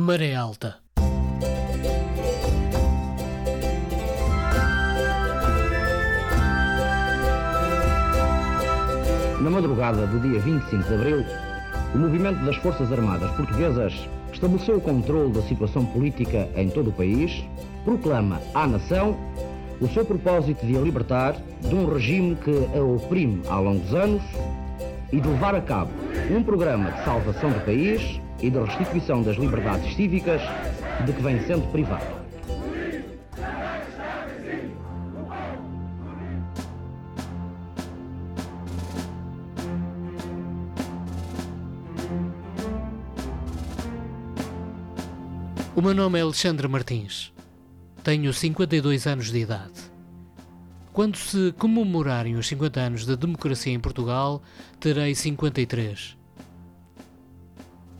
Maré Alta. Na madrugada do dia 25 de abril, o movimento das Forças Armadas Portuguesas estabeleceu o controle da situação política em todo o país, proclama à nação o seu propósito de a libertar de um regime que a oprime há longos anos e de levar a cabo um programa de salvação do país e de restituição das liberdades cívicas de que vem sendo privado. O meu nome é Alexandre Martins. Tenho 52 anos de idade. Quando se comemorarem os 50 anos da democracia em Portugal, terei 53.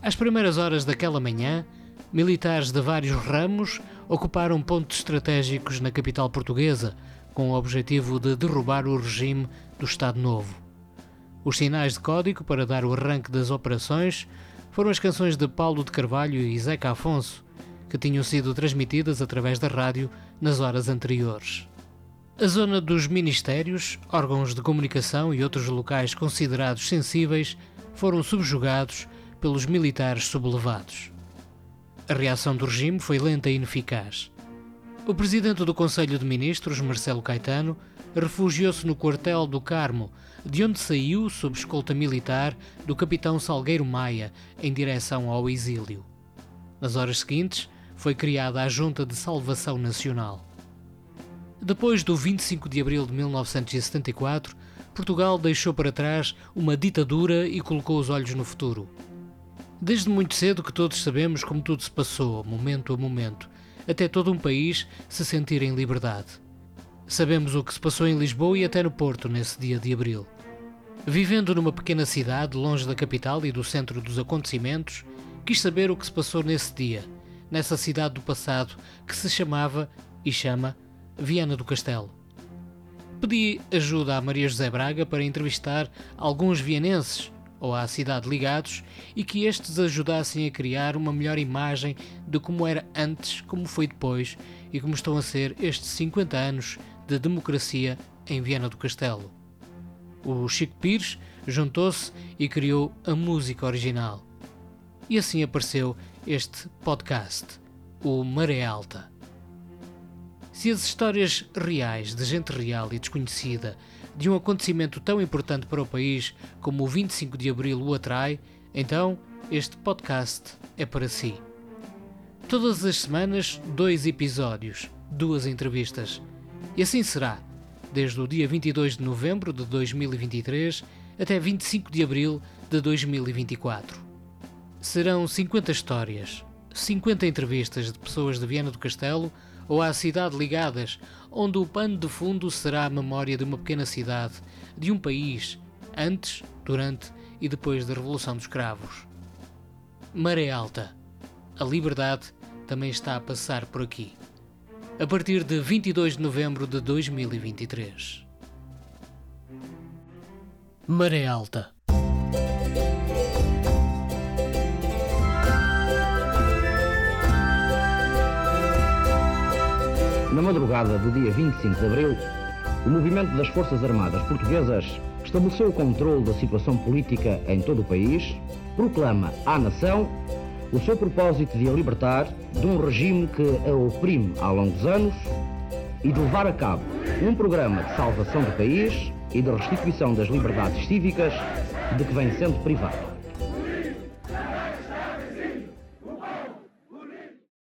Às primeiras horas daquela manhã, militares de vários ramos ocuparam pontos estratégicos na capital portuguesa, com o objetivo de derrubar o regime do Estado Novo. Os sinais de código para dar o arranque das operações foram as canções de Paulo de Carvalho e Zeca Afonso, que tinham sido transmitidas através da rádio nas horas anteriores. A zona dos ministérios, órgãos de comunicação e outros locais considerados sensíveis foram subjugados pelos militares sublevados. A reação do regime foi lenta e ineficaz. O presidente do Conselho de Ministros, Marcelo Caetano, refugiou-se no quartel do Carmo, de onde saiu sob escolta militar do capitão Salgueiro Maia, em direção ao exílio. Nas horas seguintes, foi criada a Junta de Salvação Nacional. Depois do 25 de abril de 1974, Portugal deixou para trás uma ditadura e colocou os olhos no futuro. Desde muito cedo que todos sabemos como tudo se passou, momento a momento, até todo um país se sentir em liberdade. Sabemos o que se passou em Lisboa e até no Porto nesse dia de abril. Vivendo numa pequena cidade, longe da capital e do centro dos acontecimentos, quis saber o que se passou nesse dia nessa cidade do passado que se chamava e chama Viana do Castelo. Pedi ajuda a Maria José Braga para entrevistar alguns vianenses ou à cidade ligados e que estes ajudassem a criar uma melhor imagem de como era antes, como foi depois e como estão a ser estes 50 anos de democracia em Viana do Castelo. O Chico Pires juntou-se e criou a música original. E assim apareceu este podcast, o Maré Alta. Se as histórias reais de gente real e desconhecida de um acontecimento tão importante para o país como o 25 de Abril o atrai, então este podcast é para si. Todas as semanas, dois episódios, duas entrevistas. E assim será, desde o dia 22 de novembro de 2023 até 25 de abril de 2024. Serão 50 histórias, 50 entrevistas de pessoas de Viana do Castelo ou à cidade ligadas, onde o pano de fundo será a memória de uma pequena cidade, de um país, antes, durante e depois da Revolução dos Cravos. Maré Alta. A liberdade também está a passar por aqui. A partir de 22 de novembro de 2023. Maré Alta. Na madrugada do dia 25 de abril, o movimento das Forças Armadas Portuguesas estabeleceu o controle da situação política em todo o país, proclama à nação o seu propósito de a libertar de um regime que a oprime há longos anos e de levar a cabo um programa de salvação do país e de restituição das liberdades cívicas de que vem sendo privado.